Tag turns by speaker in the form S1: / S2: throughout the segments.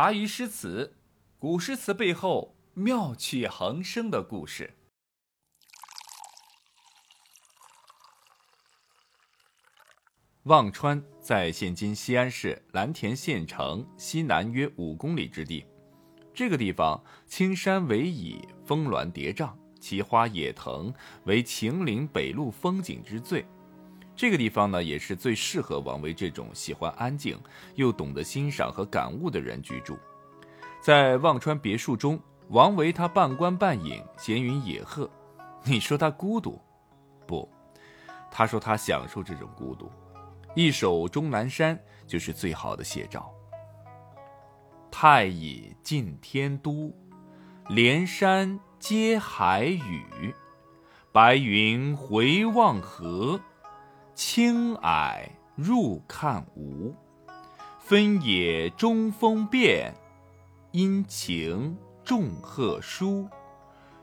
S1: 茶余诗词，古诗词背后妙趣横生的故事。忘川在现今西安市蓝田县城西南约五公里之地。这个地方青山逶迤，峰峦叠嶂，奇花野藤，为秦岭北麓风景之最。这个地方呢，也是最适合王维这种喜欢安静又懂得欣赏和感悟的人居住。在忘川别墅中，王维他半官半隐，闲云野鹤。你说他孤独？不，他说他享受这种孤独。一首《终南山》就是最好的写照。太乙近天都，连山接海宇，白云回望河。青霭入看无，分野中风变，阴晴众鹤殊。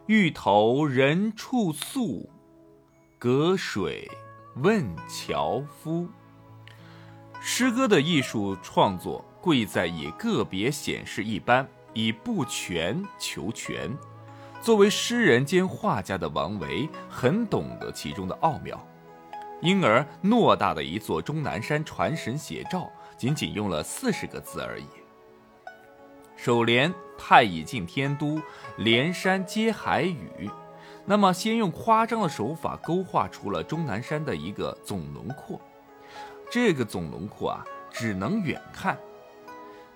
S1: 欲投人处宿，隔水问樵夫。诗歌的艺术创作贵在以个别显示一般，以不全求全。作为诗人兼画家的王维，很懂得其中的奥妙。因而，偌大的一座终南山传神写照，仅仅用了四十个字而已。首联“太乙近天都，连山接海宇”，那么先用夸张的手法勾画出了终南山的一个总轮廓。这个总轮廓啊，只能远看。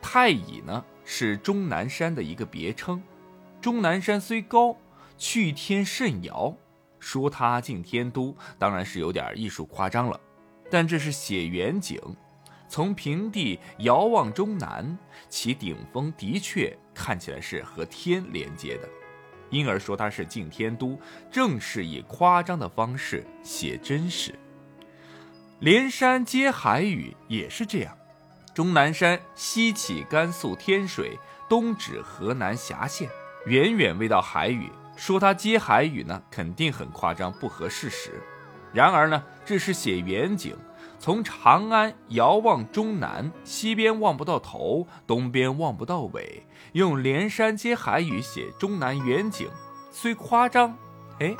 S1: 太乙呢，是终南山的一个别称。终南山虽高，去天甚遥。说它进天都，当然是有点艺术夸张了，但这是写远景，从平地遥望中南，其顶峰的确看起来是和天连接的，因而说它是进天都，正是以夸张的方式写真实。连山接海宇也是这样，终南山西起甘肃天水，东指河南峡县，远远未到海宇。说他接海宇呢，肯定很夸张，不合事实。然而呢，这是写远景，从长安遥望中南，西边望不到头，东边望不到尾，用连山接海宇写中南远景，虽夸张，哎，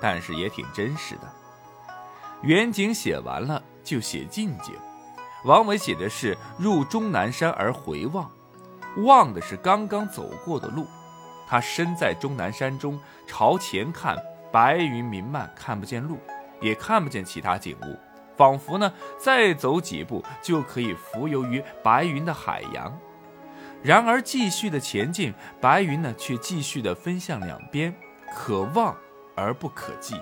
S1: 但是也挺真实的。远景写完了，就写近景。王维写的是入终南山而回望，望的是刚刚走过的路。他身在终南山中，朝前看，白云弥漫，看不见路，也看不见其他景物，仿佛呢，再走几步就可以浮游于白云的海洋。然而继续的前进，白云呢却继续的分向两边，可望而不可即。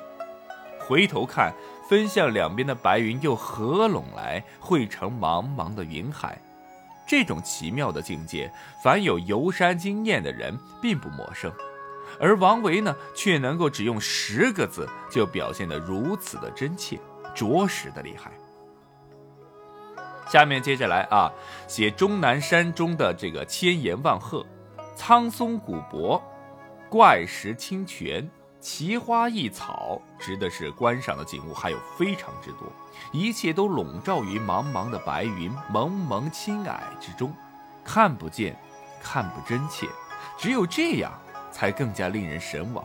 S1: 回头看，分向两边的白云又合拢来，汇成茫茫的云海。这种奇妙的境界，凡有游山经验的人并不陌生，而王维呢，却能够只用十个字就表现得如此的真切，着实的厉害。下面接着来啊，写终南山中的这个千岩万壑，苍松古柏，怪石清泉。奇花异草，指的是观赏的景物，还有非常之多，一切都笼罩于茫茫的白云、蒙蒙青霭之中，看不见，看不真切，只有这样，才更加令人神往，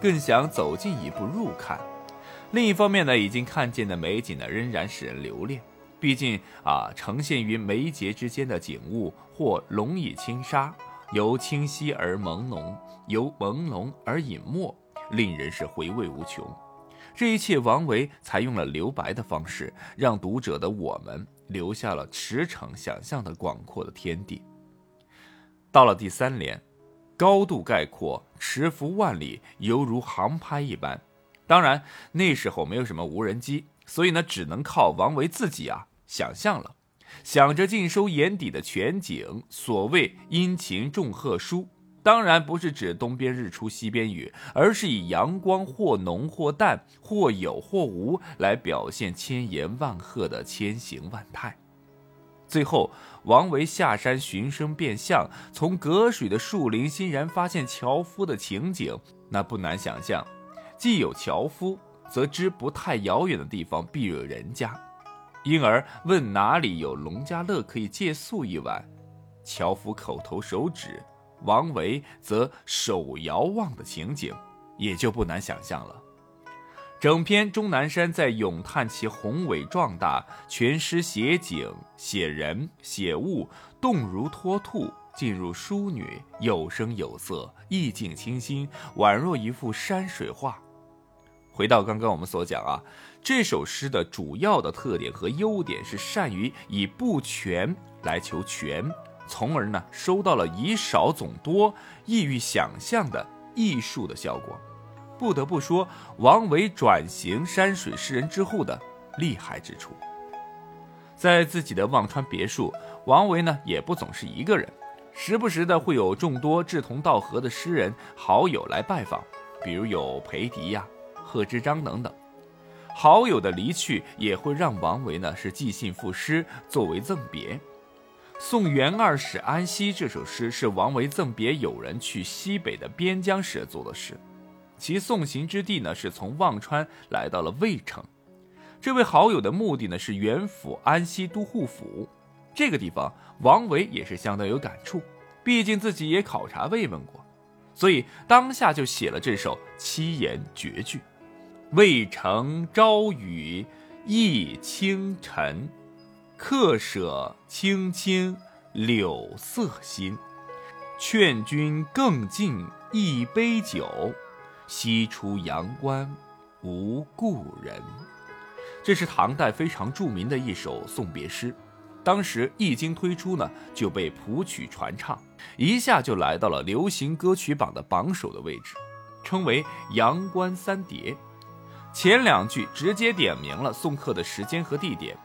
S1: 更想走近一步入看。另一方面呢，已经看见的美景呢，仍然使人留恋。毕竟啊，呈现于眉睫之间的景物，或龙以轻纱，由清晰而朦胧，由朦胧而隐没。令人是回味无穷，这一切王维采用了留白的方式，让读者的我们留下了驰骋想象的广阔的天地。到了第三联，高度概括，驰幅万里，犹如航拍一般。当然那时候没有什么无人机，所以呢，只能靠王维自己啊想象了，想着尽收眼底的全景。所谓阴晴众鹤殊。当然不是指东边日出西边雨，而是以阳光或浓或淡，或有或无来表现千言万壑的千形万态。最后，王维下山寻声变相，从隔水的树林欣然发现樵夫的情景，那不难想象，既有樵夫，则知不太遥远的地方必有人家，因而问哪里有农家乐可以借宿一晚。樵夫口头手指，王维则手遥望的情景，也就不难想象了。整篇终南山在咏叹其宏伟壮大，全诗写景、写人、写物，动如脱兔，进入淑女，有声有色，意境清新，宛若一幅山水画。回到刚刚我们所讲啊，这首诗的主要的特点和优点是善于以不全来求全，从而呢收到了以少总多、易于想象的艺术的效果。不得不说，王维转型山水诗人之后的厉害之处。在自己的忘川别墅，王维呢也不总是一个人，时不时的会有众多志同道合的诗人好友来拜访，比如有裴迪呀、贺知章等等。好友的离去也会让王维呢是寄信赋诗作为赠别。《送元二使安西》这首诗是王维赠别友人去西北的边疆时做的诗。其送行之地呢，是从忘川来到了渭城。这位好友的目的呢，是元府安西都护府。这个地方，王维也是相当有感触，毕竟自己也考察慰问过，所以当下就写了这首七言绝句：“渭城朝雨浥轻尘，客舍青青柳色新。劝君更尽一杯酒。”西出阳关无故人，这是唐代非常著名的一首送别诗。当时一经推出呢，就被谱曲传唱，一下就来到了流行歌曲榜的榜首的位置，称为“阳关三叠”。前两句直接点明了送客的时间和地点。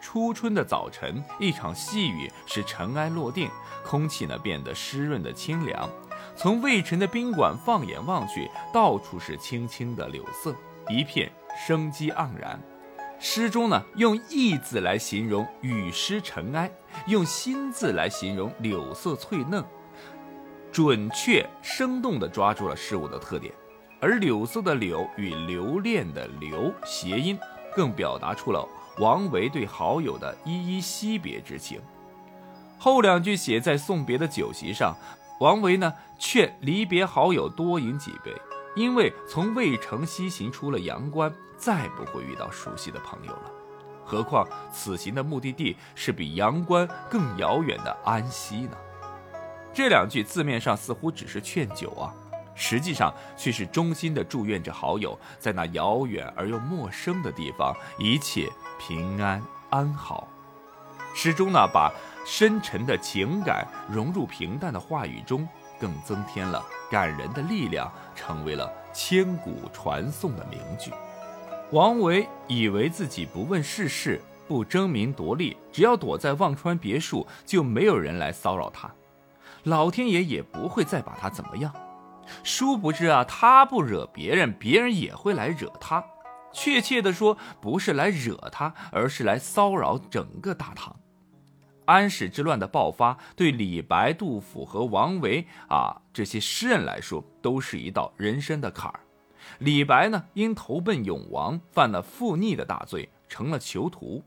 S1: 初春的早晨，一场细雨使尘埃落定，空气呢变得湿润的清凉。从渭城的宾馆放眼望去，到处是青青的柳色，一片生机盎然。诗中呢，用“意”字来形容雨湿尘埃，用“新”字来形容柳色翠嫩，准确生动地抓住了事物的特点。而柳色的“柳”与留恋的“留”谐音，更表达出了王维对好友的依依惜别之情。后两句写在送别的酒席上。王维呢劝离别好友多饮几杯，因为从渭城西行出了阳关，再不会遇到熟悉的朋友了。何况此行的目的地是比阳关更遥远的安西呢？这两句字面上似乎只是劝酒啊，实际上却是衷心的祝愿着好友在那遥远而又陌生的地方一切平安安好。诗中呢把。深沉的情感融入平淡的话语中，更增添了感人的力量，成为了千古传颂的名句。王维以为自己不问世事，不争名夺利，只要躲在忘川别墅，就没有人来骚扰他，老天爷也不会再把他怎么样。殊不知啊，他不惹别人，别人也会来惹他。确切的说，不是来惹他，而是来骚扰整个大唐。安史之乱的爆发，对李白、杜甫和王维啊这些诗人来说，都是一道人生的坎儿。李白呢，因投奔永王，犯了负逆的大罪，成了囚徒。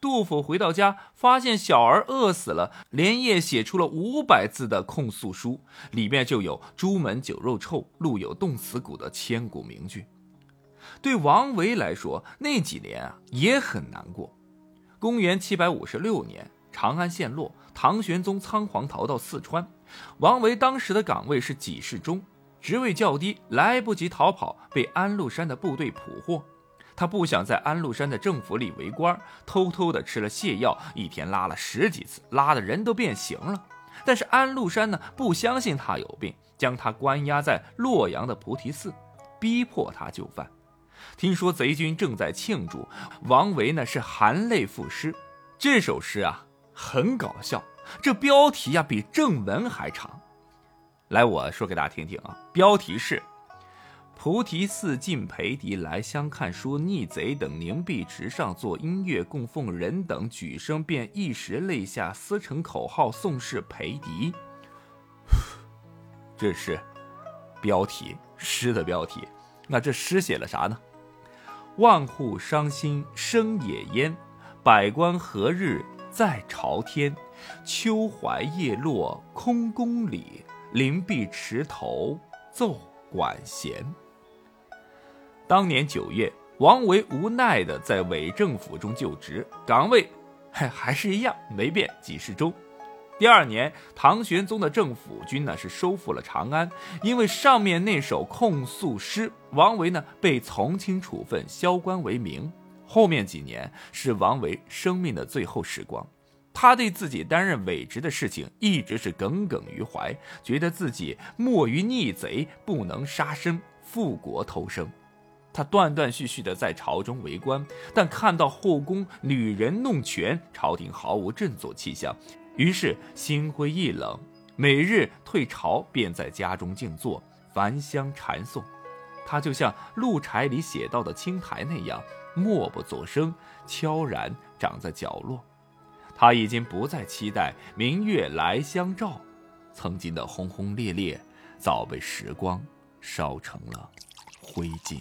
S1: 杜甫回到家，发现小儿饿死了，连夜写出了五百字的控诉书，里面就有“朱门酒肉臭，路有冻死骨”的千古名句。对王维来说，那几年啊也很难过。公元七百五十六年。长安陷落，唐玄宗仓皇逃到四川。王维当时的岗位是给事中，职位较低，来不及逃跑，被安禄山的部队捕获。他不想在安禄山的政府里为官，偷偷的吃了泻药，一天拉了十几次，拉的人都变形了。但是安禄山呢，不相信他有病，将他关押在洛阳的菩提寺，逼迫他就范。听说贼军正在庆祝，王维呢是含泪赋诗。这首诗啊。很搞笑，这标题呀比正文还长。来，我说给大家听听啊。标题是“菩提寺进裴迪来相看，说逆贼等凝碧池上做音乐供奉人等举声便一时泪下，撕成口号宋氏裴迪”。这是标题，诗的标题。那这诗写了啥呢？万户伤心生野烟，百官何日？再朝天，秋槐叶落空宫里，灵璧池头奏管弦。当年九月，王维无奈的在伪政府中就职，岗位还还是一样没变，几十州。第二年，唐玄宗的政府军呢是收复了长安，因为上面那首控诉诗，王维呢被从轻处分，削官为民。后面几年是王维生命的最后时光，他对自己担任伪职的事情一直是耿耿于怀，觉得自己莫于逆贼，不能杀身复国偷生。他断断续续的在朝中为官，但看到后宫女人弄权，朝廷毫无振作气象，于是心灰意冷，每日退朝，便在家中静坐，焚香禅诵。他就像《鹿柴》里写到的青苔那样。默不作声，悄然长在角落。他已经不再期待明月来相照，曾经的轰轰烈烈，早被时光烧成了灰烬。